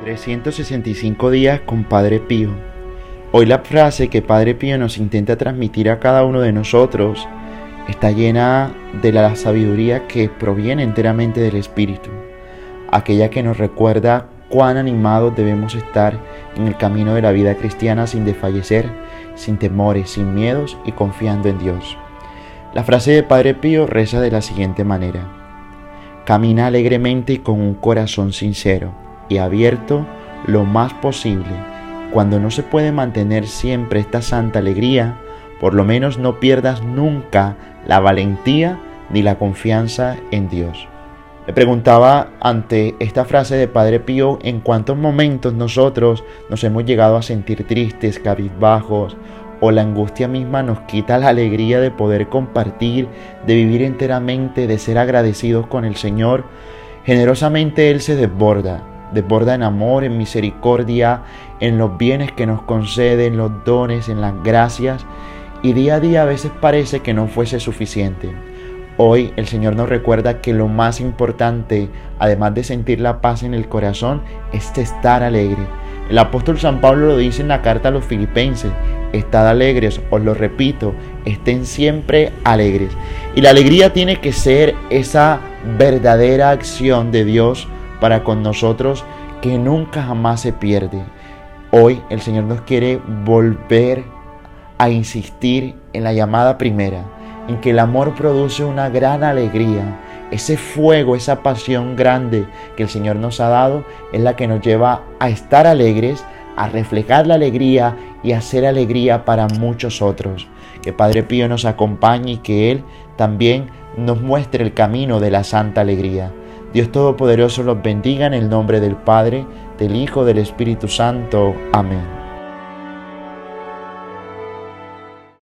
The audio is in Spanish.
365 días con Padre Pío. Hoy la frase que Padre Pío nos intenta transmitir a cada uno de nosotros está llena de la sabiduría que proviene enteramente del Espíritu, aquella que nos recuerda cuán animados debemos estar en el camino de la vida cristiana sin desfallecer, sin temores, sin miedos y confiando en Dios. La frase de Padre Pío reza de la siguiente manera. Camina alegremente y con un corazón sincero y abierto lo más posible. Cuando no se puede mantener siempre esta santa alegría, por lo menos no pierdas nunca la valentía ni la confianza en Dios. Me preguntaba ante esta frase de Padre Pío en cuántos momentos nosotros nos hemos llegado a sentir tristes, cabizbajos, o la angustia misma nos quita la alegría de poder compartir, de vivir enteramente, de ser agradecidos con el Señor. Generosamente Él se desborda, desborda en amor, en misericordia, en los bienes que nos concede, en los dones, en las gracias. Y día a día a veces parece que no fuese suficiente. Hoy el Señor nos recuerda que lo más importante, además de sentir la paz en el corazón, es estar alegre. El apóstol San Pablo lo dice en la carta a los filipenses, estad alegres, os lo repito, estén siempre alegres. Y la alegría tiene que ser esa verdadera acción de Dios para con nosotros que nunca jamás se pierde. Hoy el Señor nos quiere volver a insistir en la llamada primera, en que el amor produce una gran alegría. Ese fuego, esa pasión grande que el Señor nos ha dado es la que nos lleva a estar alegres, a reflejar la alegría y a hacer alegría para muchos otros. Que Padre Pío nos acompañe y que Él también nos muestre el camino de la santa alegría. Dios Todopoderoso los bendiga en el nombre del Padre, del Hijo, del Espíritu Santo. Amén.